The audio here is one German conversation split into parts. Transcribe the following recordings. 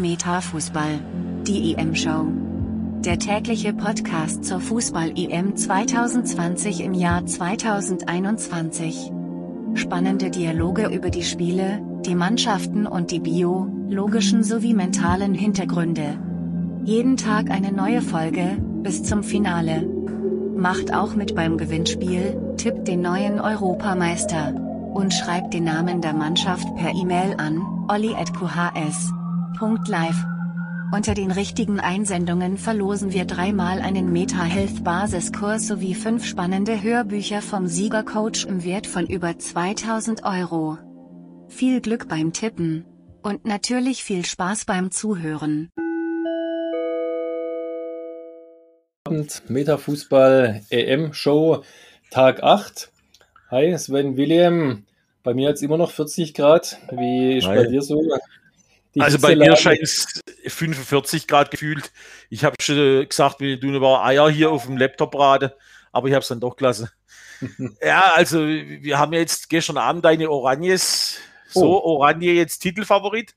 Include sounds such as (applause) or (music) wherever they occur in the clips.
Metafußball. Die EM-Show. Der tägliche Podcast zur Fußball-EM 2020 im Jahr 2021. Spannende Dialoge über die Spiele, die Mannschaften und die biologischen sowie mentalen Hintergründe. Jeden Tag eine neue Folge, bis zum Finale. Macht auch mit beim Gewinnspiel, tippt den neuen Europameister. Und schreibt den Namen der Mannschaft per E-Mail an, olli.qhs.live. Unter den richtigen Einsendungen verlosen wir dreimal einen Meta Health Basiskurs sowie fünf spannende Hörbücher vom Siegercoach im Wert von über 2000 Euro. Viel Glück beim Tippen. Und natürlich viel Spaß beim Zuhören. Abend, Metafußball EM Show, Tag 8. Hi, Sven William. Bei mir jetzt immer noch 40 Grad. Wie ist Hi. bei dir so? Also bei mir scheint es 45 Grad gefühlt. Ich habe schon gesagt, wir tun aber Eier hier auf dem Laptop braten, aber ich habe es dann doch gelassen. (laughs) ja, also wir haben jetzt gestern Abend deine Oranjes. So, Oranje jetzt Titelfavorit?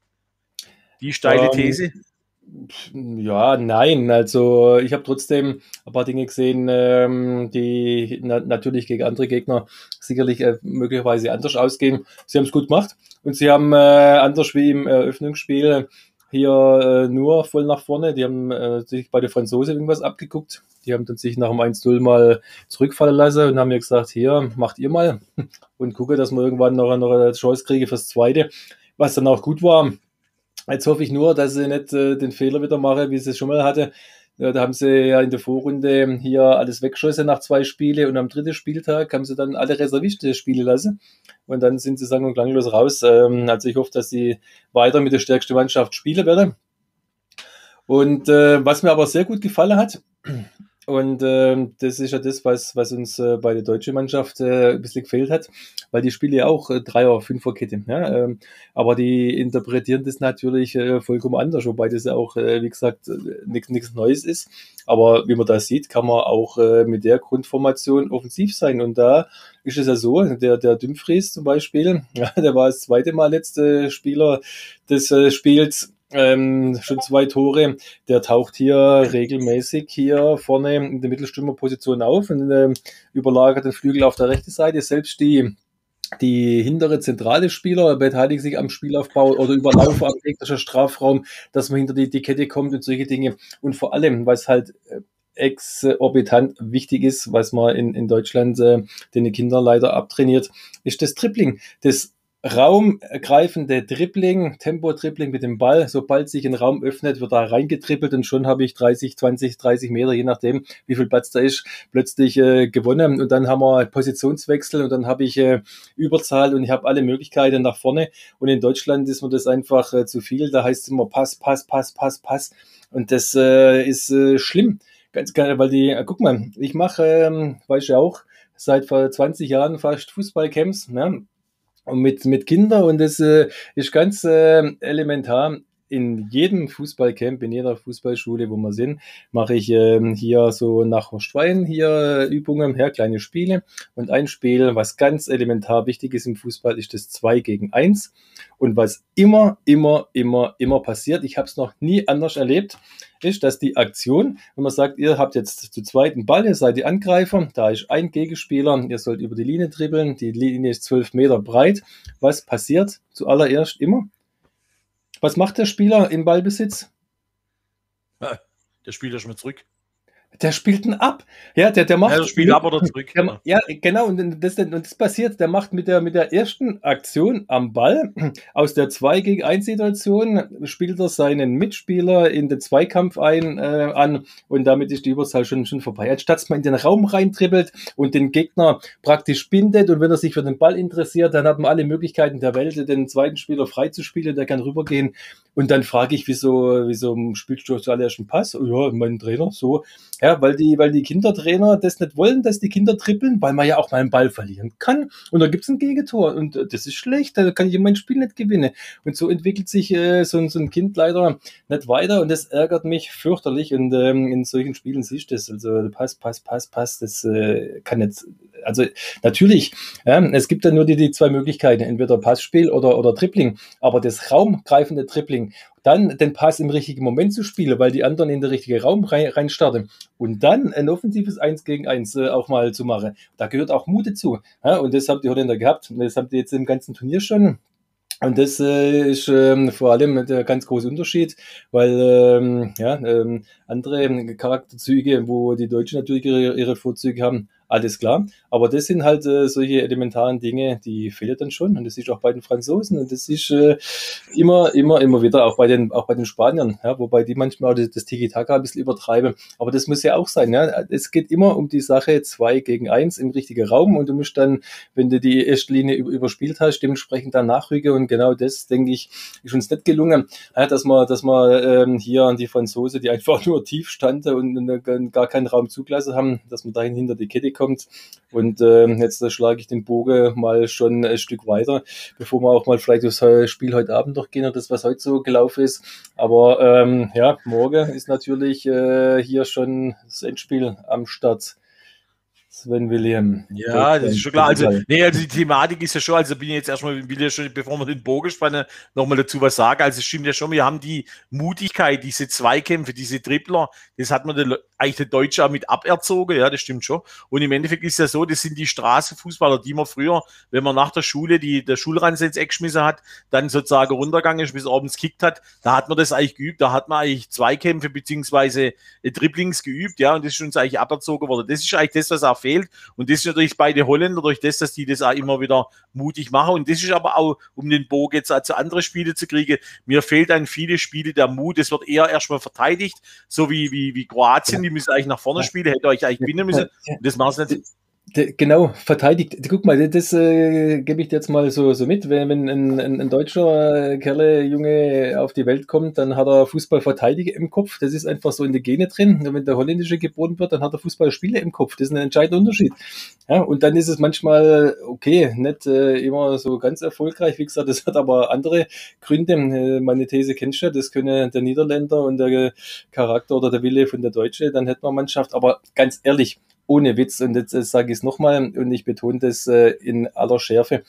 Die steile Ähm, These. Ja, nein. Also ich habe trotzdem ein paar Dinge gesehen, ähm, die na natürlich gegen andere Gegner sicherlich äh, möglicherweise anders ausgehen. Sie haben es gut gemacht und sie haben äh, anders wie im Eröffnungsspiel hier äh, nur voll nach vorne. Die haben äh, sich bei den Franzosen irgendwas abgeguckt. Die haben dann sich nach dem 1-0 mal zurückfallen lassen und haben mir gesagt, hier, macht ihr mal (laughs) und gucke, dass wir irgendwann noch, noch eine Chance kriege fürs Zweite, was dann auch gut war. Jetzt hoffe ich nur, dass sie nicht äh, den Fehler wieder mache, wie sie es schon mal hatte. Ja, da haben sie ja in der Vorrunde hier alles weggeschossen nach zwei Spiele und am dritten Spieltag haben sie dann alle Reservisten spielen lassen und dann sind sie sang- und klanglos raus. Ähm, also ich hoffe, dass sie weiter mit der stärksten Mannschaft spielen werden. Und äh, was mir aber sehr gut gefallen hat, und ähm, das ist ja das, was, was uns äh, bei der deutschen Mannschaft äh, ein bisschen gefehlt hat, weil die spielen ja auch äh, Dreier-, Fünfer-Kette. Ja? Ähm, aber die interpretieren das natürlich äh, vollkommen anders, wobei das ja auch, äh, wie gesagt, nichts Neues ist. Aber wie man da sieht, kann man auch äh, mit der Grundformation offensiv sein. Und da ist es ja so, der, der Dumfries zum Beispiel, (laughs) ja, der war das zweite Mal letzte Spieler des äh, Spiels, ähm, schon zwei Tore. Der taucht hier regelmäßig hier vorne in der Mittelstürmerposition auf und ähm, überlagert den Flügel auf der rechten Seite. Selbst die die hintere zentrale Spieler beteiligen sich am Spielaufbau oder überlaufen am gegnerischen Strafraum, dass man hinter die, die Kette kommt und solche Dinge. Und vor allem, was halt äh, exorbitant wichtig ist, was man in, in Deutschland äh, den Kindern leider abtrainiert, ist das Tripling. Das raumgreifende Dribbling, Tempo-Dribbling mit dem Ball. Sobald sich ein Raum öffnet, wird da reingetrippelt und schon habe ich 30, 20, 30 Meter, je nachdem, wie viel Platz da ist, plötzlich äh, gewonnen. Und dann haben wir Positionswechsel und dann habe ich äh, Überzahl und ich habe alle Möglichkeiten nach vorne. Und in Deutschland ist mir das einfach äh, zu viel. Da heißt es immer Pass, Pass, Pass, Pass, Pass. Und das äh, ist äh, schlimm. Ganz geil, weil die, äh, guck mal, ich mache, ähm, weiß ja auch, seit vor 20 Jahren fast Fußballcamps, ne? Und mit, mit Kindern und das äh, ist ganz äh, elementar. In jedem Fußballcamp, in jeder Fußballschule, wo wir sind, mache ich ähm, hier so nach Horstwein hier äh, Übungen, her kleine Spiele. Und ein Spiel, was ganz elementar wichtig ist im Fußball, ist das 2 gegen 1. Und was immer, immer, immer, immer passiert, ich habe es noch nie anders erlebt, ist, dass die Aktion, wenn man sagt, ihr habt jetzt zu zweiten Ball, ihr seid die Angreifer, da ist ein Gegenspieler, ihr sollt über die Linie dribbeln, die Linie ist zwölf Meter breit. Was passiert zuallererst immer? Was macht der Spieler im Ballbesitz? (laughs) Der spielt ja schon mal zurück. Der spielt ihn ab. Ja, der, der macht. Ja, spielt ab oder zurück. Der, ja, genau, und das, und das passiert, der macht mit der, mit der ersten Aktion am Ball aus der 2 gegen 1 Situation, spielt er seinen Mitspieler in den Zweikampf ein, äh, an und damit ist die Überzahl schon, schon vorbei. Anstatt dass man in den Raum reintribbelt und den Gegner praktisch bindet und wenn er sich für den Ball interessiert, dann hat man alle Möglichkeiten der Welt, den zweiten Spieler freizuspielen, der kann rübergehen und dann frage ich, wieso, wieso spielst du zuallererst einen Pass? Oh ja, mein Trainer, so. Ja, weil die, weil die Kindertrainer das nicht wollen, dass die Kinder trippeln, weil man ja auch mal einen Ball verlieren kann. Und da gibt's ein Gegentor. Und äh, das ist schlecht, da kann ich mein Spiel nicht gewinnen. Und so entwickelt sich äh, so, ein- so ein Kind leider nicht weiter und das ärgert mich fürchterlich. Und ähm, in solchen Spielen siehst du das. Also Pass, Pass, Pass, Pass, das äh, kann nicht also natürlich, ja, es gibt dann nur die, die zwei Möglichkeiten, entweder Passspiel oder, oder Tripling, aber das raumgreifende Tripling, dann den Pass im richtigen Moment zu spielen, weil die anderen in den richtigen Raum rein, rein starten und dann ein offensives 1 gegen 1 äh, auch mal zu machen, da gehört auch Mut dazu. Ja, und das habt die Holländer gehabt das habt ihr jetzt im ganzen Turnier schon. Und das äh, ist ähm, vor allem der ganz große Unterschied, weil ähm, ja, ähm, andere Charakterzüge, wo die Deutschen natürlich ihre, ihre Vorzüge haben, alles klar. Aber das sind halt äh, solche elementaren Dinge, die fehlen dann schon. Und das ist auch bei den Franzosen und das ist äh, immer, immer, immer wieder auch bei den, auch bei den Spaniern, ja, wobei die manchmal das, das Tiki-Taka ein bisschen übertreiben. Aber das muss ja auch sein. Ja. Es geht immer um die Sache zwei gegen eins im richtigen Raum und du musst dann, wenn du die erste Linie überspielt hast, dementsprechend dann nachrücken. Und genau das, denke ich, ist uns nicht gelungen, ja, dass man, dass man ähm, hier an die Franzose, die einfach (laughs) nur tief standen und, und gar keinen Raum zugelassen haben, dass man dahin hinter die Kette kommt kommt. Und äh, jetzt äh, schlage ich den Bogen mal schon ein Stück weiter, bevor wir auch mal vielleicht das Spiel heute Abend noch gehen und das, was heute so gelaufen ist. Aber ähm, ja, morgen ist natürlich äh, hier schon das Endspiel am Start. Sven William. Ja, das ist schon klar. Also, nee, also die Thematik ist ja schon, also bin ich jetzt erstmal, will ja schon, bevor wir den Bogen spannen, nochmal dazu was sagen. Also es stimmt ja schon, wir haben die Mutigkeit, diese Zweikämpfe, diese Tripler, das hat man der, eigentlich der Deutsche auch mit aberzogen, ja, das stimmt schon. Und im Endeffekt ist ja so, das sind die Straßenfußballer, die man früher, wenn man nach der Schule die, der Schulranz ins Eck geschmissen hat, dann sozusagen runtergegangen ist, bis abends kickt hat, da hat man das eigentlich geübt, da hat man eigentlich Zweikämpfe beziehungsweise Dribblings geübt, ja, und das ist uns eigentlich aberzogen worden. Das ist eigentlich das, was auch fehlt. Und das ist natürlich bei den Holländer durch das, dass die das auch immer wieder mutig machen. Und das ist aber auch, um den Bogen jetzt auch zu anderen Spiele zu kriegen, mir fehlt an viele Spiele der Mut. Es wird eher erstmal verteidigt, so wie, wie, wie Kroatien, die müssen eigentlich nach vorne spielen, hätte euch eigentlich gewinnen müssen. Und das machen sie nicht genau, verteidigt. Guck mal, das äh, gebe ich dir jetzt mal so, so mit. Wenn, wenn ein, ein, ein deutscher Kerle, Junge auf die Welt kommt, dann hat er Fußballverteidiger im Kopf. Das ist einfach so in der Gene drin. Wenn der holländische geboren wird, dann hat er Fußballspieler im Kopf. Das ist ein entscheidender Unterschied. Ja, und dann ist es manchmal, okay, nicht äh, immer so ganz erfolgreich. Wie gesagt, das hat aber andere Gründe. Äh, meine These kennst du ja, das können der Niederländer und der Charakter oder der Wille von der Deutsche, dann hätten wir Mannschaft. Aber ganz ehrlich, ohne Witz, und jetzt äh, sage ich es nochmal und ich betone das äh, in aller Schärfe,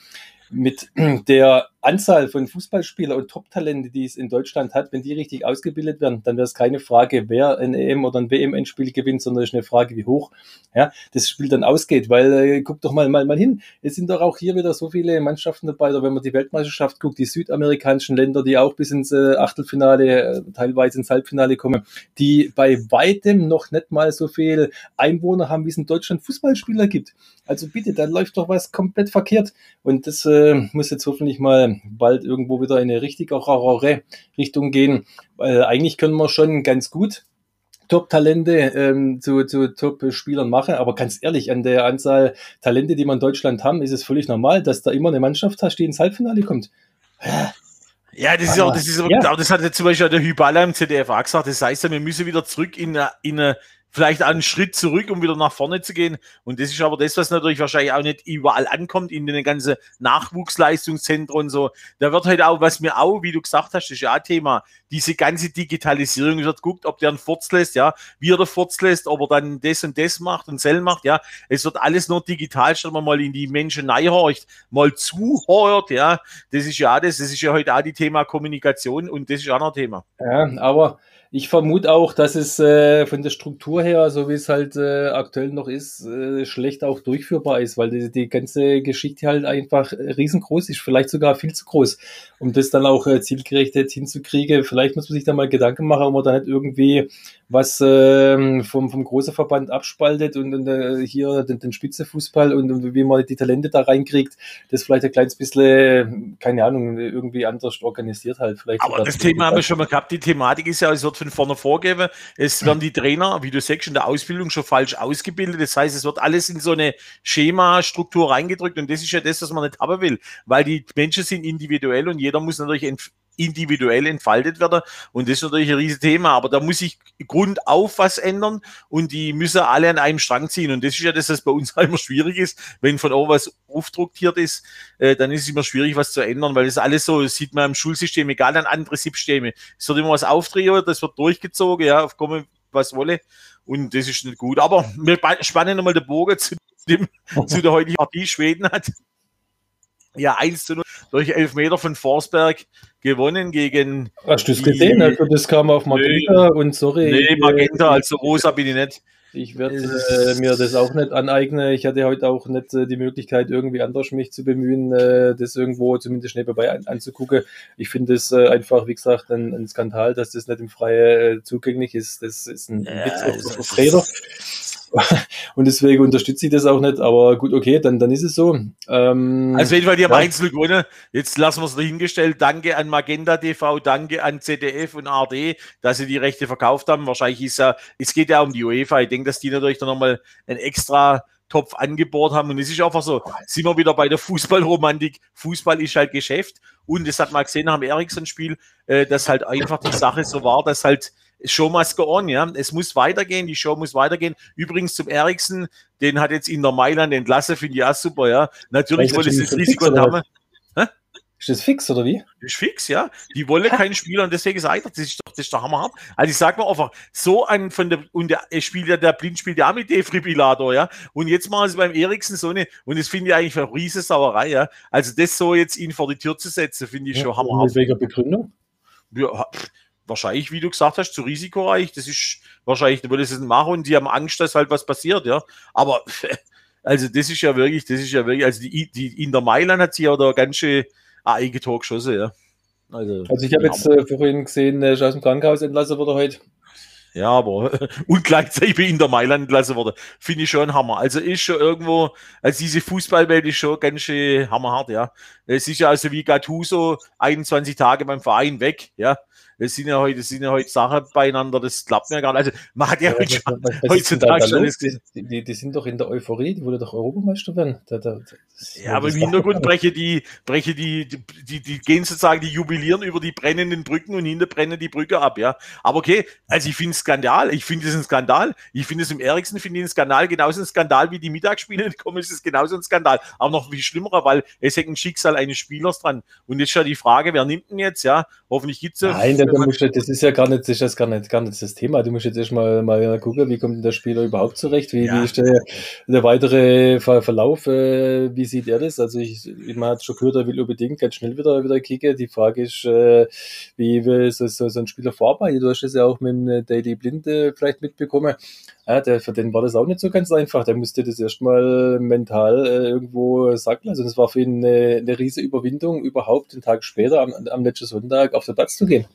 mit (clears throat) der Anzahl von Fußballspielern und Top-Talente, die es in Deutschland hat, wenn die richtig ausgebildet werden, dann wäre es keine Frage, wer ein EM oder ein WM-Endspiel gewinnt, sondern es ist eine Frage, wie hoch ja, das Spiel dann ausgeht. Weil äh, guck doch mal, mal, mal hin, es sind doch auch hier wieder so viele Mannschaften dabei, oder wenn man die Weltmeisterschaft guckt, die südamerikanischen Länder, die auch bis ins äh, Achtelfinale, äh, teilweise ins Halbfinale kommen, die bei weitem noch nicht mal so viel Einwohner haben, wie es in Deutschland Fußballspieler gibt. Also bitte, da läuft doch was komplett verkehrt. Und das äh, muss jetzt hoffentlich mal bald irgendwo wieder in eine richtigere Richtung gehen. Weil eigentlich können wir schon ganz gut Top-Talente ähm, zu, zu Top-Spielern machen. Aber ganz ehrlich, an der Anzahl Talente, die wir in Deutschland haben, ist es völlig normal, dass da immer eine Mannschaft hast, die ins Halbfinale kommt. Ja, das ist auch, das ist auch, ja. das hat ja zum Beispiel der Hyballa im ZDF auch gesagt. Das heißt ja, wir müssen wieder zurück in, in eine vielleicht einen Schritt zurück, um wieder nach vorne zu gehen. Und das ist aber das, was natürlich wahrscheinlich auch nicht überall ankommt, in den ganzen Nachwuchsleistungszentren und so. Da wird halt auch, was mir auch, wie du gesagt hast, das ist ja ein Thema, diese ganze Digitalisierung wird guckt, ob der einen Furz lässt, ja, wie er den Furz lässt, ob er dann das und das macht und Sell macht, ja. Es wird alles nur digital, statt man mal in die Menschen reinhorcht, mal zuhört, ja. Das ist ja das, das ist ja heute auch die Thema Kommunikation und das ist auch noch ein Thema. Ja, aber ich vermute auch, dass es äh, von der Struktur her, so wie es halt äh, aktuell noch ist, äh, schlecht auch durchführbar ist, weil die, die ganze Geschichte halt einfach riesengroß ist, vielleicht sogar viel zu groß, um das dann auch äh, zielgerecht jetzt hinzukriegen. Vielleicht muss man sich da mal Gedanken machen, ob man da nicht irgendwie was äh, vom, vom großen Verband abspaltet und, und äh, hier den, den Spitzefußball und, und wie man die Talente da reinkriegt, das vielleicht ein kleines bisschen, keine Ahnung, irgendwie anders organisiert halt. Vielleicht Aber das Thema haben wir schon mal gehabt. Die Thematik ist ja, es wird von vorne vorgeben. Es werden die Trainer, wie du sagst, in der Ausbildung schon falsch ausgebildet. Das heißt, es wird alles in so eine Schema-Struktur reingedrückt und das ist ja das, was man nicht haben will, weil die Menschen sind individuell und jeder muss natürlich individuell entfaltet werden. Und das ist natürlich ein riesiges Thema. Aber da muss sich grundauf was ändern und die müssen alle an einem Strang ziehen. Und das ist ja das, was bei uns immer schwierig ist. Wenn von oben was aufdruckiert ist, äh, dann ist es immer schwierig, was zu ändern, weil das alles so, das sieht man im Schulsystem, egal an andere Systeme. Es wird immer was aufdrehen, das wird durchgezogen, ja, auf komme was wolle. Und das ist nicht gut. Aber wir spannen nochmal den Bogen zu dem, (laughs) zu der heutigen Partie. Schweden hat ja 1 zu 0 durch Elfmeter von Forsberg gewonnen gegen. Hast du das gesehen? Also das kam auf Magenta nee, und sorry. Nee, Magenta, also rosa bin ich nicht. Ich werde äh, mir das auch nicht aneignen. Ich hatte heute auch nicht äh, die Möglichkeit, irgendwie anders mich zu bemühen, äh, das irgendwo zumindest nebenbei an, anzugucken. Ich finde es äh, einfach, wie gesagt, ein, ein, Skandal, dass das nicht im Freie äh, zugänglich ist. Das ist ein ja, Witz auf, auf Räder. (laughs) und deswegen unterstütze ich das auch nicht, aber gut, okay, dann, dann ist es so. Ähm, also jeden Fall, die haben ja. Einzel gewonnen. Jetzt lassen wir es dahingestellt. Danke an Magenta TV, danke an ZDF und ARD, dass sie die Rechte verkauft haben. Wahrscheinlich ist ja, es geht ja um die UEFA. Ich denke, dass die natürlich dann nochmal ein extra Topf angebohrt haben. Und es ist einfach so, sind wir wieder bei der Fußballromantik. Fußball ist halt Geschäft. Und das hat man gesehen nach dem Ericsson-Spiel, äh, dass halt einfach die Sache so war, dass halt Show must go on, ja. Es muss weitergehen, die Show muss weitergehen. Übrigens zum Eriksen, den hat jetzt in der Mailand entlassen, finde ich auch super, ja. Natürlich wollte es das Risiko haben. Ist das fix oder wie? Das ist fix, ja. Die wollen keinen Spieler und deswegen sagt er, das ist doch, das ist doch hammerhart. Also ich sag mal einfach, so ein von der, und der spielt ja, der Blind spielt ja auch mit Defibrillator, ja. Und jetzt machen sie beim Eriksen so eine, und das finde ich eigentlich eine riesige Sauerei, ja. Also das so jetzt ihn vor die Tür zu setzen, finde ich ja, schon hammerhart. Mit welcher Begründung? Ja, wahrscheinlich, wie du gesagt hast, zu risikoreich. Das ist wahrscheinlich, da würde es machen und die haben Angst, dass halt was passiert, ja. Aber (laughs) also das ist ja wirklich, das ist ja wirklich, also die, die in der Mailand hat sie ja da ganz schön ein Eigentor geschossen, ja. Also, also ich habe jetzt äh, vorhin gesehen, äh, aus dem Krankenhaus entlassen wurde heute. Ja, aber (laughs) und gleichzeitig in der Mailand entlassen wurde. Finde ich schon Hammer. Also ist schon irgendwo, also diese Fußballwelt ist schon ganz schön hammerhart, ja. Es ist ja also wie Gattuso 21 Tage beim Verein weg, ja. Es sind ja heute, sind ja heute Sachen beieinander, das klappt mir gar nicht. Also man hat ja, ja heute schon, heutzutage schon das die, die, die, sind doch in der Euphorie, die wollen doch Europameister werden. Da, da, ja, aber im Hintergrund breche die, breche die, die, die, die gehen sozusagen, die jubilieren über die brennenden Brücken und hinter brennen die Brücke ab, ja. Aber okay, also ich finde es Skandal, ich finde es ein Skandal. Ich finde es im Eriksen, finde ich ein Skandal, genauso ein Skandal wie die Mittagsspiele (laughs) kommen, ist es genauso ein Skandal. Aber noch viel schlimmerer, weil es hängt ein Schicksal eines Spielers dran. Und jetzt schon die Frage, wer nimmt ihn jetzt, ja? Hoffentlich gibt es Nein, ja, musst, das ist ja gar nicht, das ist gar nicht, gar nicht das Thema. Du musst jetzt erstmal mal gucken, wie kommt der Spieler überhaupt zurecht? Wie, ja. wie ist der, der weitere Ver Verlauf? Äh, wie sieht er das? Also ich, man hat schon gehört, er will unbedingt ganz schnell wieder, wieder kicken. Die Frage ist, äh, wie will so, so, so ein Spieler vorarbeitet? Du hast das ja auch mit dem Daily Blind äh, vielleicht mitbekommen. Ja, der, für den war das auch nicht so ganz einfach. Der musste das erstmal mental äh, irgendwo sacken. Also das war für ihn eine, eine riesige Überwindung, überhaupt einen Tag später am, am letzten Sonntag auf den Platz zu gehen.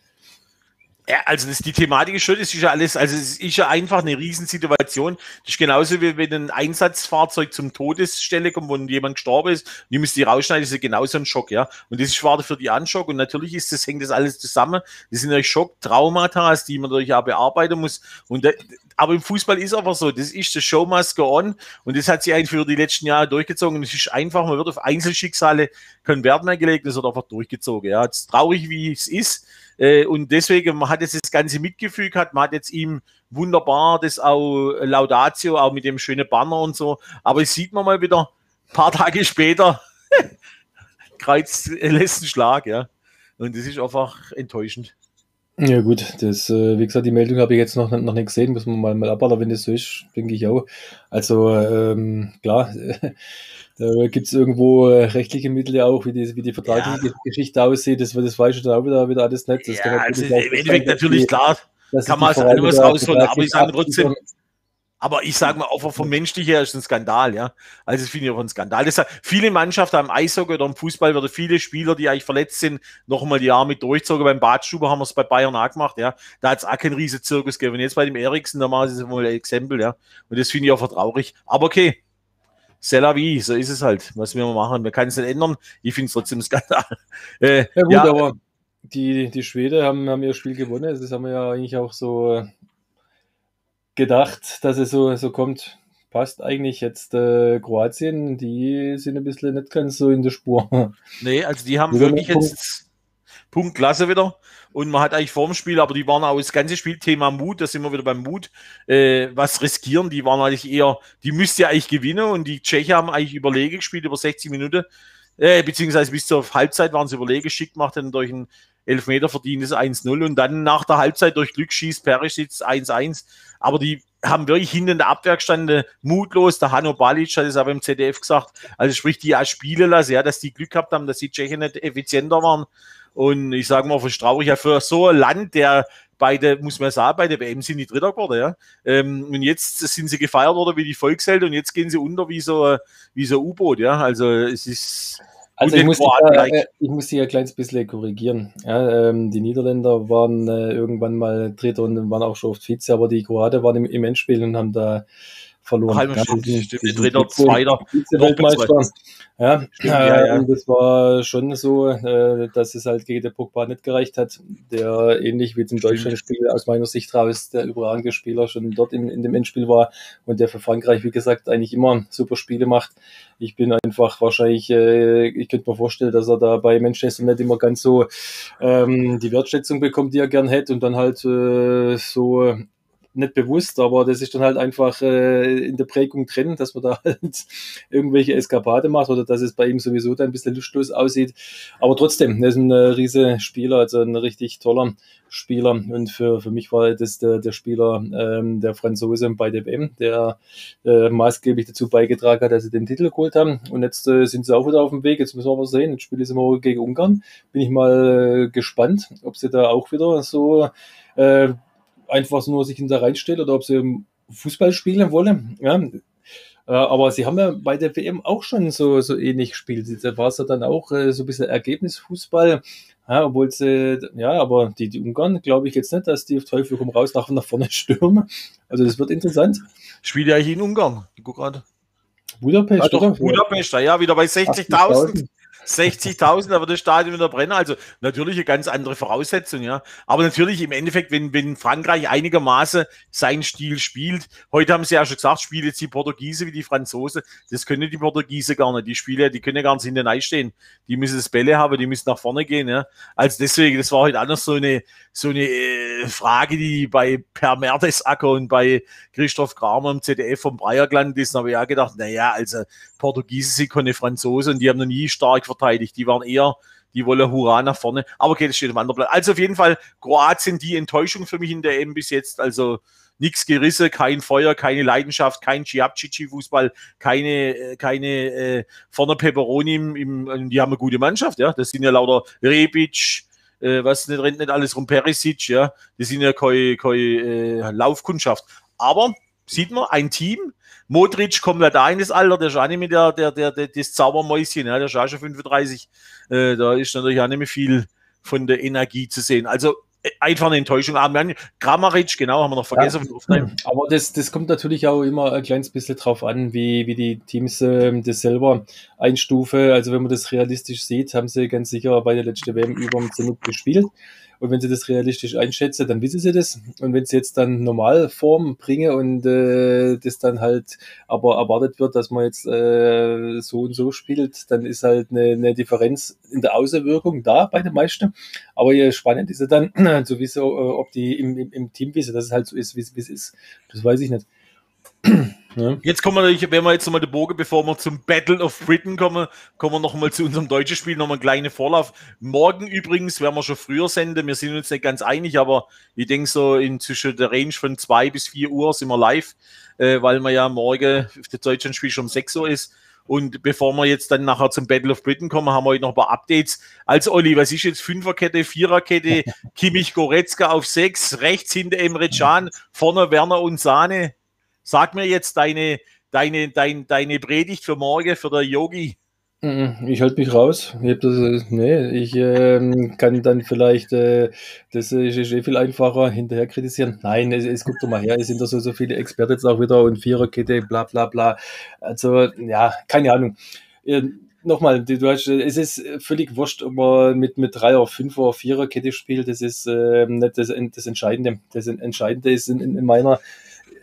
Ja, also das, die Thematik ist schon, das ist ja alles, also es ist ja einfach eine Riesensituation. Das ist genauso wie wenn ein Einsatzfahrzeug zum Todesstelle kommt, wo jemand gestorben ist, und die müssen die rausschneiden, das ist ja genauso ein Schock, ja. Und das ist schade für die Anschock und natürlich ist das, hängt das alles zusammen. Das sind natürlich Schock, Traumata, die man natürlich auch bearbeiten muss. Und da, aber im Fußball ist einfach so, das ist der Show must go on und das hat sich eigentlich für die letzten Jahre durchgezogen es ist einfach, man wird auf Einzelschicksale keinen Wert mehr gelegt, das wird einfach durchgezogen, ja. Es traurig, wie es ist, äh, und deswegen, man hat jetzt das Ganze mitgefügt, hat, man hat jetzt ihm wunderbar das auch Laudatio, auch mit dem schönen Banner und so. Aber es sieht man mal wieder, ein paar Tage später, (laughs) kreuzt lässt einen Schlag, ja. Und das ist einfach enttäuschend. Ja gut, das, äh, wie gesagt, die Meldung habe ich jetzt noch, noch nicht gesehen, muss man mal, mal abwarten, wenn das so ist, denke ich auch. Also ähm, klar, (laughs) da gibt es irgendwo äh, rechtliche Mittel ja auch, wie die, wie die vertragliche ja. Geschichte aussieht, das, das weiß ich dann auch wieder, wieder alles nicht. Das ja, also im Endeffekt natürlich klar, kann man als anderes rausholen, aber ich sage trotzdem, aber ich sage mal, auch vom Menschlichen her ist ein Skandal, ja. Also finde ich auch ein Skandal. Deshalb, viele Mannschaften am Eishockey oder im Fußball werden viele Spieler, die eigentlich verletzt sind, noch einmal die mit durchzogen. Beim Badstuber haben wir es bei Bayern auch gemacht, ja. Da hat es auch keinen riesen Zirkus gegeben. Jetzt bei dem Eriksen, da machen sie mal ein Exempel, ja. Und das finde ich auch traurig. Aber okay. C'est la vie, so ist es halt. Was wir machen, wir können es nicht ändern. Ich finde es trotzdem ein Skandal. (laughs) Äh, ja, gut, ja, aber die, die Schweden haben, haben ihr Spiel gewonnen. Das haben wir ja eigentlich auch so gedacht, dass es so, so kommt. Passt eigentlich jetzt äh, Kroatien, die sind ein bisschen nicht ganz so in der Spur. (laughs) Nee, also die haben wirklich jetzt Punktklasse wieder. Und man hat eigentlich vorm Spiel, aber die waren auch das ganze Spielthema Mut, da sind wir wieder beim Mut, äh, was riskieren. Die waren eigentlich eher, die müsste ja eigentlich gewinnen und die Tschechen haben eigentlich überlegen gespielt über 60 Minuten. Äh, beziehungsweise bis zur Halbzeit waren sie überlegen, geschickt gemacht dann durch ein Elfmeter verdient es 1-0 und dann nach der Halbzeit durch Glück schießt Perisic 1-1. Aber die haben wirklich hinten in der Abwehr gestanden, mutlos. Der Hanno Balic hat es aber im ZDF gesagt. Also sprich, die auch spielen lassen, ja, dass die Glück gehabt haben, dass die Tschechen nicht effizienter waren. Und ich sage mal, für traurig ja für so ein Land, der bei der, muss man sagen, bei der WM sind die Dritter geworden, ja. Ähm, und jetzt sind sie gefeiert worden wie die Volksheld und jetzt gehen sie unter wie so, wie so U-Boot, ja. Also es ist. Also ich muss, ja, äh, ich muss dich ein kleines bisschen korrigieren. Ja, ähm, die Niederländer waren äh, irgendwann mal Dritter und waren auch schon oft Vize, aber die Kroaten waren im, im Endspiel und haben da verloren. Halbe ja, Stunde, stimmt, die, dritter, zweiter, Weltmeister. Ja, stimmt, ja, ja, und das war schon so, äh, dass es halt gegen den Pogba nicht gereicht hat, der ähnlich wie zum Deutschlandspiel aus meiner Sicht raus der überragende Spieler schon dort in, in dem Endspiel war und der für Frankreich, wie gesagt, eigentlich immer super Spiele macht. Ich bin einfach wahrscheinlich, äh, ich könnte mir vorstellen, dass er da bei Manchester nicht immer ganz so ähm, die Wertschätzung bekommt, die er gern hätte und dann halt äh, so nicht bewusst, aber das ist dann halt einfach äh, in der Prägung drin, dass man da (laughs) halt irgendwelche Eskapade macht oder dass es bei ihm sowieso dann ein bisschen lustlos aussieht. Aber trotzdem, das ist ein äh, riese Spieler, also ein richtig toller Spieler. Und für, für mich war das der, der Spieler, ähm, der Franzose bei der WM, der äh, maßgeblich dazu beigetragen hat, dass sie den Titel geholt haben. Und jetzt äh, sind sie auch wieder auf dem Weg. Jetzt müssen wir mal sehen. Jetzt spielen sie morgen gegen Ungarn. Bin ich mal äh, gespannt, ob sie da auch wieder so äh, einfach nur sich da reinstellt oder ob sie Fußball spielen wollen. Ja. Äh, aber sie haben ja bei der WM auch schon so, so ähnlich gespielt. Da war es ja dann auch äh, so ein bisschen Ergebnisfußball. Ja, obwohl sie, ja, aber die, die Ungarn glaube ich jetzt nicht, dass die auf Teufel komm raus nach, nach vorne (laughs) stürmen. Also das wird interessant. Spielt ja eigentlich in Ungarn. Ich gucke gerade. Budapest, ah, doch, Budapest, ja, wieder bei 60.000. 60.000, aber das Stadion wieder brennen. Also natürlich eine ganz andere Voraussetzung, ja. Aber natürlich im Endeffekt, wenn, wenn Frankreich einigermaßen seinen Stil spielt, heute haben sie ja schon gesagt, spielt jetzt die Portugiese wie die Franzosen. Das können die Portugiese gar nicht. Die Spieler, die können ja gar nicht hinten stehen. Die müssen das Bälle haben, die müssen nach vorne gehen, ja. Also deswegen, das war heute anders so eine, so eine äh, Frage, die bei Per Mertesacker und bei Christoph Kramer im ZDF vom Breyer gelandet ist. Da habe ich ja gedacht, naja, also Portugiesen sind keine Franzosen und die haben noch nie stark verteidigt. Die waren eher, die wollen Hurra nach vorne. Aber okay, das steht im anderen Blatt. Also auf jeden Fall Kroatien die Enttäuschung für mich in der EM bis jetzt. Also nichts gerissen, kein Feuer, keine Leidenschaft, kein Ciapcici-Fußball, keine, äh, keine äh, vorne Peperoni im, im, die haben eine gute Mannschaft, ja. Das sind ja lauter Rebic, äh, was nicht rennt nicht alles rum, Perisic, ja. Das sind ja keine, keine äh, Laufkundschaft. Aber sieht man, ein Team, Modric kommt ja da in das Alter, der ist auch nicht mehr der, der, der, der das Zaubermäuschen, ja, der ist auch schon 35. Äh, da ist natürlich auch nicht mehr viel von der Energie zu sehen. Also äh, einfach eine Enttäuschung. Kramaric, genau, haben wir noch vergessen. Ja, aber das, das kommt natürlich auch immer ein kleines bisschen drauf an, wie, wie die Teams äh, das selber einstufen. Also wenn man das realistisch sieht, haben sie ganz sicher bei der letzten WM über dem Zenit gespielt. Und wenn sie das realistisch einschätzen, dann wissen sie das. Und wenn sie jetzt dann Normalform bringen und äh, das dann halt aber erwartet wird, dass man jetzt äh, so und so spielt, dann ist halt eine, eine Differenz in der Außenwirkung da bei den meisten. Aber ja, spannend ist ja dann (clears throat) zu wissen, ob die im, im, im Team wissen, dass es halt so ist, wie es ist. Das weiß ich nicht. (clears throat) Ja. Jetzt kommen wir natürlich, wenn wir jetzt nochmal den Bogen, bevor wir zum Battle of Britain kommen, kommen wir nochmal zu unserem deutschen Spiel, nochmal einen kleinen Vorlauf. Morgen übrigens werden wir schon früher senden, wir sind uns nicht ganz einig, aber ich denke so in zwischen der Range von zwei bis vier Uhr sind wir live, äh, weil wir ja morgen das Deutschlandspiel schon um 6 Uhr ist. Und bevor wir jetzt dann nachher zum Battle of Britain kommen, haben wir heute noch ein paar Updates. Also Olli, was ist jetzt Fünferkette, Viererkette, (laughs) Kimmich Goretzka auf sechs, rechts hinter Emre Can, vorne Werner und Sahne. Sag mir jetzt deine, deine, dein, deine Predigt für morgen, für der Yogi. Ich halte mich raus. Ich, das, äh, nee, ich ähm, kann dann vielleicht, äh, das ist, eh viel einfacher, hinterher kritisieren. Nein, es, es guckt doch mal her, es sind da so, so viele Experten jetzt auch wieder und Viererkette, bla bla bla. Also, ja, keine Ahnung. Äh, Nochmal, du hast, es ist völlig wurscht, ob man mit, mit Dreier, Fünfer, Viererkette spielt. Das ist äh, nicht das, das Entscheidende. Das Entscheidende ist in, in meiner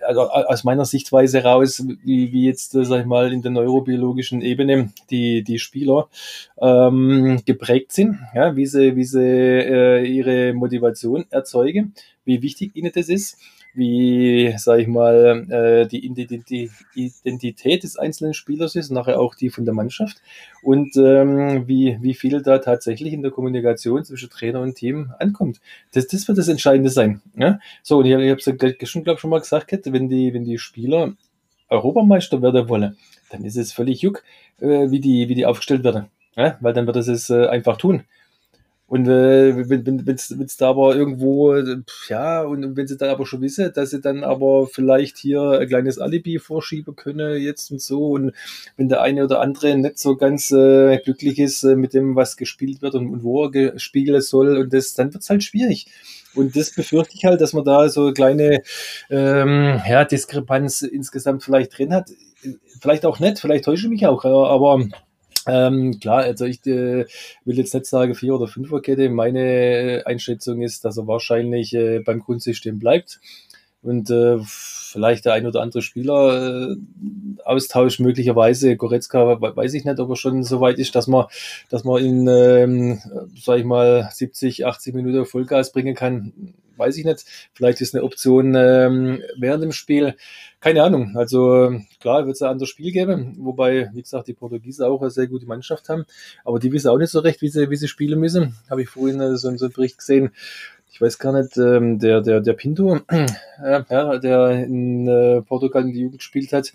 also aus meiner Sichtweise raus, wie, wie jetzt, äh, sag ich mal, in der neurobiologischen Ebene die, die Spieler ähm, geprägt sind, ja, wie sie, wie sie äh, ihre Motivation erzeugen, wie wichtig ihnen das ist, wie, sage ich mal, äh, die Identität des einzelnen Spielers ist, nachher auch die von der Mannschaft und ähm, wie, wie viel da tatsächlich in der Kommunikation zwischen Trainer und Team ankommt. Das, das wird das Entscheidende sein. Ja? So, und ich, ich habe es gestern, glaube schon mal gesagt, wenn die, wenn die Spieler Europameister werden wollen, dann ist es völlig juck, äh, wie, die, wie die aufgestellt werden. Ja? Weil dann wird es es äh, einfach tun. Und äh, wenn wenn wenn's da aber irgendwo, ja, und wenn sie dann aber schon wissen, dass sie dann aber vielleicht hier ein kleines Alibi vorschieben können jetzt und so und wenn der eine oder andere nicht so ganz äh, glücklich ist äh, mit dem, was gespielt wird und, und wo er gespielt soll und das, dann wird's halt schwierig. Und das befürchte ich halt, dass man da so eine kleine ähm, ja, Diskrepanz insgesamt vielleicht drin hat. Vielleicht auch nicht, vielleicht täusche ich mich auch, aber ähm, klar, also ich äh, will jetzt nicht sagen vier oder fünferkette. Meine Einschätzung ist, dass er wahrscheinlich äh, beim Grundsystem bleibt und äh, vielleicht der ein oder andere Spieler äh, Austausch möglicherweise. Goretzka weiß ich nicht, ob er schon so weit ist, dass man, dass man ihn, ähm, sag ich mal, 70, 80 Minuten Vollgas bringen kann. Weiß ich nicht. Vielleicht ist eine Option ähm, während dem Spiel. Keine Ahnung. Also klar wird es ein anderes Spiel geben, wobei, wie gesagt, die Portugiesen auch eine sehr gute Mannschaft haben. Aber die wissen auch nicht so recht, wie sie, wie sie spielen müssen. Habe ich vorhin äh, so, so einen Bericht gesehen ich weiß gar nicht, ähm, der, der, der Pinto, (clears throat) äh, ja, der in äh, Portugal in die Jugend gespielt hat,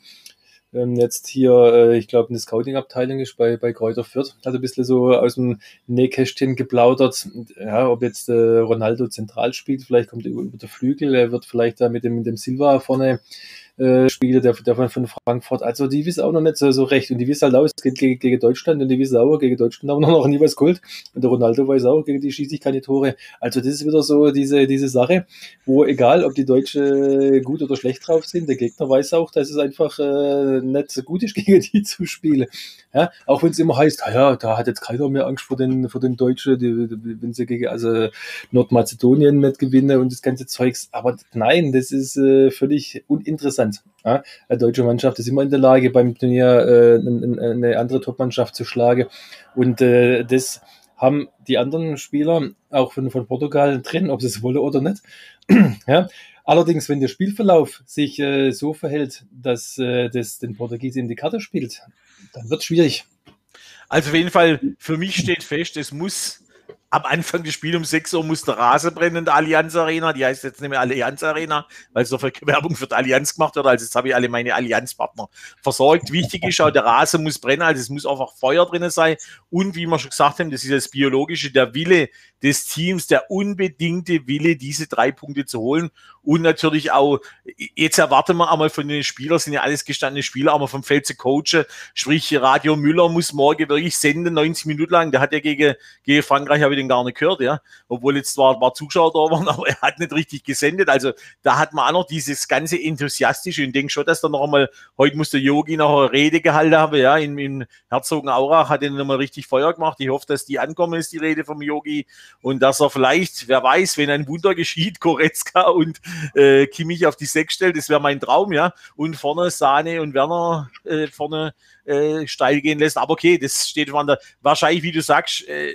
ähm, jetzt hier, äh, ich glaube, eine Scouting-Abteilung ist bei, bei Kräuter Fürth, hat ein bisschen so aus dem Nähkästchen geplaudert, ja, ob jetzt äh, Ronaldo zentral spielt, vielleicht kommt er über der Flügel, er wird vielleicht da mit dem, mit dem Silva vorne äh, Spiele der, der von, Frankfurt. Also die wissen auch noch nicht so, so recht. Und die wissen halt auch, es geht gegen, gegen Deutschland und die wissen auch, gegen Deutschland haben wir noch nie was geholt. Und der Ronaldo weiß auch, gegen die schieße ich keine Tore. Also das ist wieder so diese, diese Sache, wo egal, ob die Deutsche gut oder schlecht drauf sind, der Gegner weiß auch, dass es einfach äh, nicht so gut ist, (laughs) gegen die zu spielen. Ja, auch wenn es immer heißt, ja, da hat jetzt keiner mehr Angst vor den, vor den Deutschen, die, die, wenn sie gegen also Nordmazedonien nicht gewinnen und das ganze Zeugs. Aber nein, das ist äh, völlig uninteressant. Ja, eine deutsche Mannschaft ist immer in der Lage, beim Turnier äh, eine andere Topmannschaft zu schlagen. Und äh, das haben die anderen Spieler auch von, von Portugal drin, ob sie es wollen oder nicht. (clears throat) ja, Allerdings, wenn der Spielverlauf sich äh, so verhält, dass äh, das den Portugiesen in die Karte spielt, dann wird es schwierig. Also auf jeden Fall, für mich steht fest, es muss am Anfang des Spiels um 6 Uhr muss der Rasen brennen in der Allianz Arena. Die heißt jetzt nicht mehr Allianz Arena, weil es so viel Werbung für die Allianz gemacht wird. Also jetzt habe ich alle meine Allianzpartner versorgt. Wichtig ist auch, der Rasen muss brennen, also es muss einfach Feuer drin sein. Und wie wir schon gesagt haben, das ist das Biologische, der Wille des Teams, der unbedingte Wille, diese drei Punkte zu holen. Und natürlich auch, jetzt erwarten wir einmal von den Spielern, sind ja alles gestandene Spieler, aber vom Feld zu coachen, sprich Radio Müller muss morgen wirklich senden, 90 Minuten lang. Der hat ja gegen, gegen Frankreich, habe ich den gar nicht gehört, ja. Obwohl jetzt zwar ein paar Zuschauer da waren, (laughs) aber er hat nicht richtig gesendet. Also da hat man auch noch dieses ganze Enthusiastische und denke schon, dass da noch einmal, heute muss der Yogi noch eine Rede gehalten haben, ja. In, in Herzogenaurach hat er nochmal richtig Feuer gemacht. Ich hoffe, dass die ankommen ist, die Rede vom Yogi. Und dass er vielleicht, wer weiß, wenn ein Wunder geschieht, (laughs) Koretzka und äh, Kimmich auf die Sechs stellt, das wäre mein Traum, ja. Und vorne Sahne und Werner äh, vorne äh, steil gehen lässt. Aber okay, das steht von der, wahrscheinlich, wie du sagst, äh,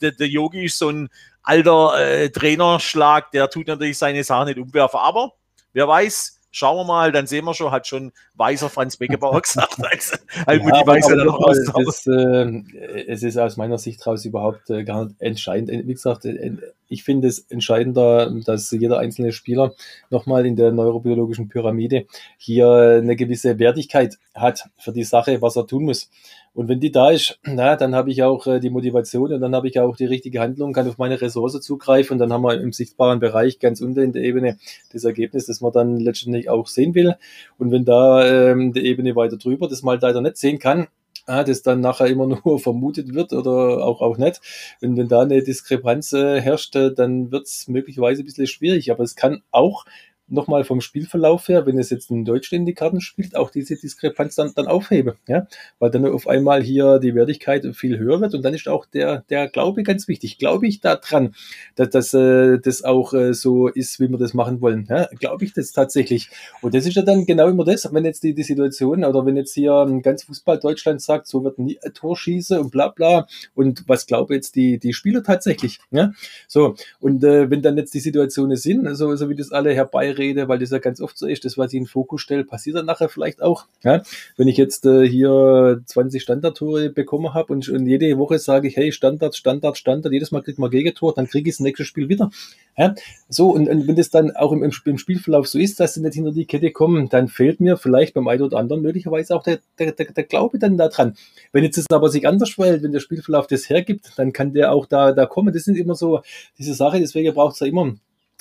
der, Yogi ist so ein alter äh, Trainerschlag, der tut natürlich seine Sache nicht umwerfen. Aber wer weiß, schauen wir mal, dann sehen wir schon, hat schon weiser Franz Beckenbauer (laughs) gesagt. Also, halt ja, die Weise dann noch das, äh, Es ist aus meiner Sicht raus überhaupt äh, gar nicht entscheidend. Wie gesagt, äh, ich finde es entscheidender, dass jeder einzelne Spieler nochmal in der neurobiologischen Pyramide hier eine gewisse Wertigkeit hat für die Sache, was er tun muss. Und wenn die da ist, (clears throat) na, dann habe ich auch äh, die Motivation und dann habe ich auch die richtige Handlung, kann auf meine Ressource zugreifen und dann haben wir im sichtbaren Bereich ganz unter in der Ebene das Ergebnis, das man dann letztendlich auch sehen will. Und wenn da ähm, die Ebene weiter drüber das mal leider nicht sehen kann, ah, das dann nachher immer (laughs) nur vermutet wird oder auch, auch nicht. Und wenn da eine Diskrepanz äh, herrscht, äh, dann wird es möglicherweise ein bisschen schwierig. Aber es kann auch nochmal vom Spielverlauf her, wenn es jetzt in Deutschland die Karten spielt, auch diese Diskrepanz dann, dann aufhebe. Ja? Weil dann auf einmal hier die Wertigkeit viel höher wird und dann ist auch der, der Glaube ganz wichtig. Glaube ich daran, dass, dass äh, das auch äh, so ist, wie wir das machen wollen? Ja? Glaube ich das tatsächlich? Und das ist ja dann genau immer das, wenn jetzt die, die Situation oder wenn jetzt hier ganz Fußball Deutschland sagt, so wird nie ein Tor schießen und bla bla und was glauben jetzt die, die Spieler tatsächlich? Ja? So, und äh, wenn dann jetzt die Situationen sind, so, so wie das alle herbeirede, weil das ja ganz oft so ist, das, was ich in den Fokus stelle, passiert dann nachher vielleicht auch. Ja? Wenn ich jetzt äh, hier 20 Standardtore bekommen habe und, und jede Woche sage ich, hey, Standard, Standard, Standard, jedes Mal kriegt man Gegentor, dann kriege ich das nächste Spiel wieder. Ja? So, und, und wenn das dann auch im, im Spielverlauf so ist, dass sie nicht hinter die Kette kommen, dann fehlt mir vielleicht beim einen oder anderen möglicherweise auch der, der, der, der Glaube dann daran. Wenn jetzt das aber sich anders verhält, wenn der Spielverlauf das hergibt, dann kann der auch da, da kommen. Das sind immer so diese Sache, deswegen braucht es ja immer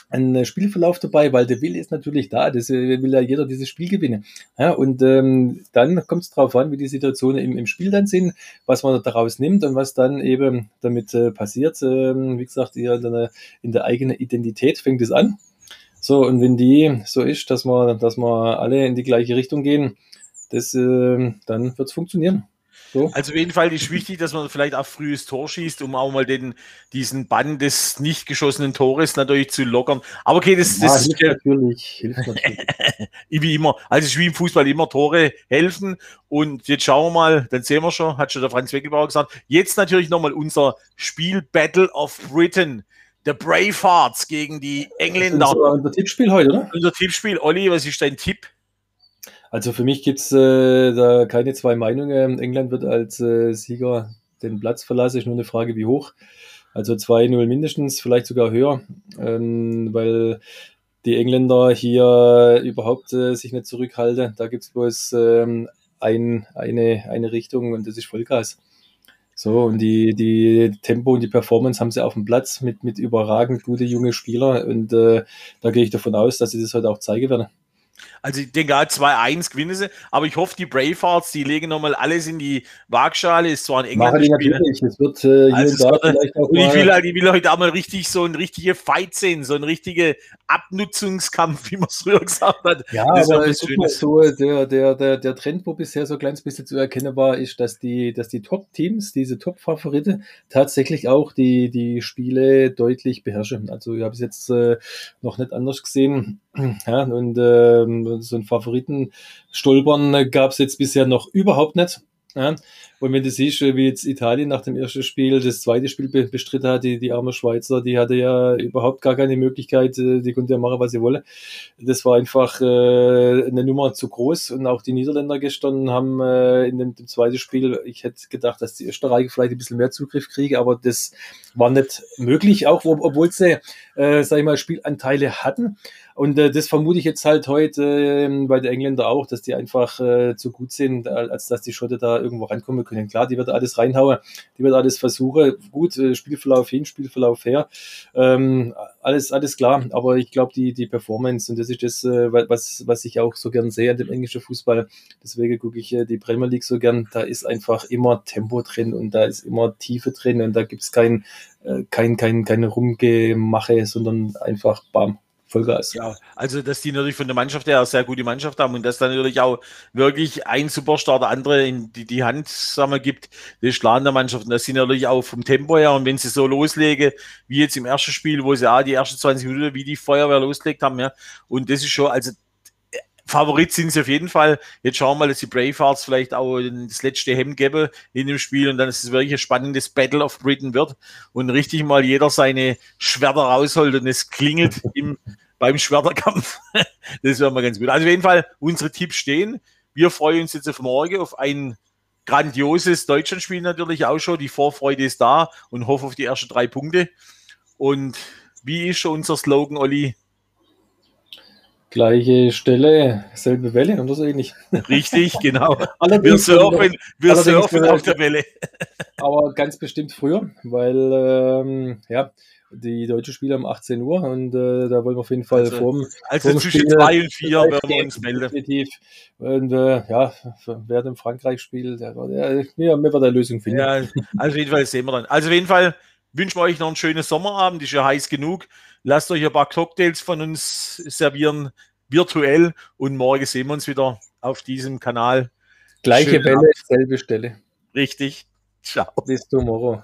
einen Spielverlauf dabei, weil der Wille ist natürlich da, das äh, will ja jeder dieses Spiel gewinnen. Ja, und ähm, dann kommt es darauf an, wie die Situationen im, im Spiel dann sind, was man daraus nimmt und was dann eben damit äh, passiert. Ähm, wie gesagt, hier in der, in der eigenen Identität fängt es an. So, und wenn die so ist, dass wir, dass wir alle in die gleiche Richtung gehen, das, äh, dann wird es funktionieren. So. Also auf jeden Fall ist wichtig, dass man vielleicht auch frühes Tor schießt, um auch mal den, diesen Bann des nicht geschossenen Tores natürlich zu lockern. Aber okay, das, das ja, hilft natürlich. Hilft (laughs) natürlich. wie immer. Also es ist wie im Fußball immer Tore helfen. Und jetzt schauen wir mal, dann sehen wir schon, hat schon der Franz Weckelbauer gesagt. Jetzt natürlich nochmal unser Spiel Battle of Britain. The Bravehearts gegen die Engländer. Das ist unser Tippspiel heute, oder? Unser Tippspiel. Olli, was ist dein Tipp? Also für mich gibt's äh, da keine zwei Meinungen. England wird als äh, Sieger den Platz verlassen. Ist nur eine Frage, wie hoch. Also 2-0 mindestens, vielleicht sogar höher, ähm, weil die Engländer hier überhaupt äh, sich nicht zurückhalten. Da gibt's bloß ähm, ein, eine, eine Richtung und das ist Vollgas. So, und die, die Tempo und die Performance haben sie auf dem Platz mit, mit überragend gute junge Spieler und äh, da gehe ich davon aus, dass sie das heute auch zeigen werden. Also ich denke, 2-1 gewinnen sie, aber ich hoffe, die Bravehearts, die legen nochmal alles in die Waagschale. Ist zwar ein England. Machen die natürlich. Es wird äh, hier also und da vielleicht auch und ich will, halt, ich will heute auch mal richtig so ein richtiger Fight sehen, so ein richtiger Abnutzungskampf, (laughs) wie man es früher gesagt hat. Ja, das aber guck mal so, der, der, der, der Trend, wo bisher so ein kleines bisschen zu erkennen war, ist, dass die, dass die Top-Teams, diese Top-Favorite, tatsächlich auch die, die Spiele deutlich beherrschen. Also ich habe es jetzt äh, noch nicht anders gesehen. (clears throat) Ja, und ähm, so einen Favoriten stolpern gab es jetzt bisher noch überhaupt nicht. Ja. Und wenn du siehst, wie jetzt Italien nach dem ersten Spiel das zweite Spiel bestritten hat, die, die arme Schweizer, die hatte ja überhaupt gar keine Möglichkeit, äh, die konnte ja machen, was sie wolle. Das war einfach äh, eine Nummer zu groß. Und auch die Niederländer gestern haben äh, in dem, dem zweiten Spiel, ich hätte gedacht, dass die Österreicher vielleicht ein bisschen mehr Zugriff kriegen, aber das war nicht möglich, auch obwohl sie, äh, sag ich mal, Spielanteile hatten. Und äh, das vermute ich jetzt halt heute äh, bei den Engländern auch, dass die einfach äh, zu gut sind, als dass die Schotte da irgendwo rankommen können. Klar, die wird alles reinhauen, die wird alles versuchen. Gut, äh, Spielverlauf hin, Spielverlauf her. Ähm, alles, alles klar. Aber ich glaube, die, die Performance, und das ist das, äh, was, was ich auch so gern sehe an dem englischen Fußball. Deswegen gucke ich äh, die Premier League so gern. Da ist einfach immer Tempo drin und da ist immer Tiefe drin und da gibt's kein, äh, kein, kein, keine Rumgemache, sondern einfach bam, Vollgas. Ja, also dass die natürlich von der Mannschaft her sehr gute Mannschaft haben und dass dann natürlich auch wirklich ein Superstar der andere in die, die Hand sagen wir, gibt, das in der Mannschaft. Und das sind natürlich auch vom Tempo her und wenn sie so loslegen, wie jetzt im ersten Spiel, wo sie auch die ersten 20 Minuten wie die Feuerwehr losgelegt haben, ja. Und das ist schon, also Favorit sind sie auf jeden Fall. Jetzt schauen wir mal, dass die Bravehearts vielleicht auch das letzte Hemd geben in dem Spiel und dann ist es wirklich ein spannendes Battle of Britain wird und richtig mal jeder seine Schwerter rausholt und es klingelt im, beim Schwerterkampf. (laughs) das wäre mal ganz gut. Also auf jeden Fall, unsere Tipps stehen. Wir freuen uns jetzt auf morgen auf ein grandioses Deutschlandspiel natürlich auch schon. Die Vorfreude ist da und hoffe auf die ersten drei Punkte. Und wie ist schon unser Slogan, Olli? Gleiche Stelle, selbe Welle oder so ähnlich. Richtig, genau. wir surfen, wir surfen auf der Welle. aber ganz bestimmt früher, weil ähm, ja, die deutsche Spiele um 18 Uhr und äh, da wollen wir auf jeden Fall also, vorm, also vorm zwischen Spiel, 2 und 4 werden wir uns melden. Definitiv. Und äh, ja, wer im Frankreich spielt, der, der, ja, wir werden eine Lösung finden. Ja, also auf jeden Fall sehen wir dann. Also auf jeden Fall wünschen wir euch noch einen schönen Sommerabend, ist ja heiß genug. Lasst euch ein paar Cocktails von uns servieren, virtuell und morgen sehen wir uns wieder auf diesem Kanal. Gleiche Schönen Welle, selbe Stelle. Richtig. Ciao. Bis zum Morgen.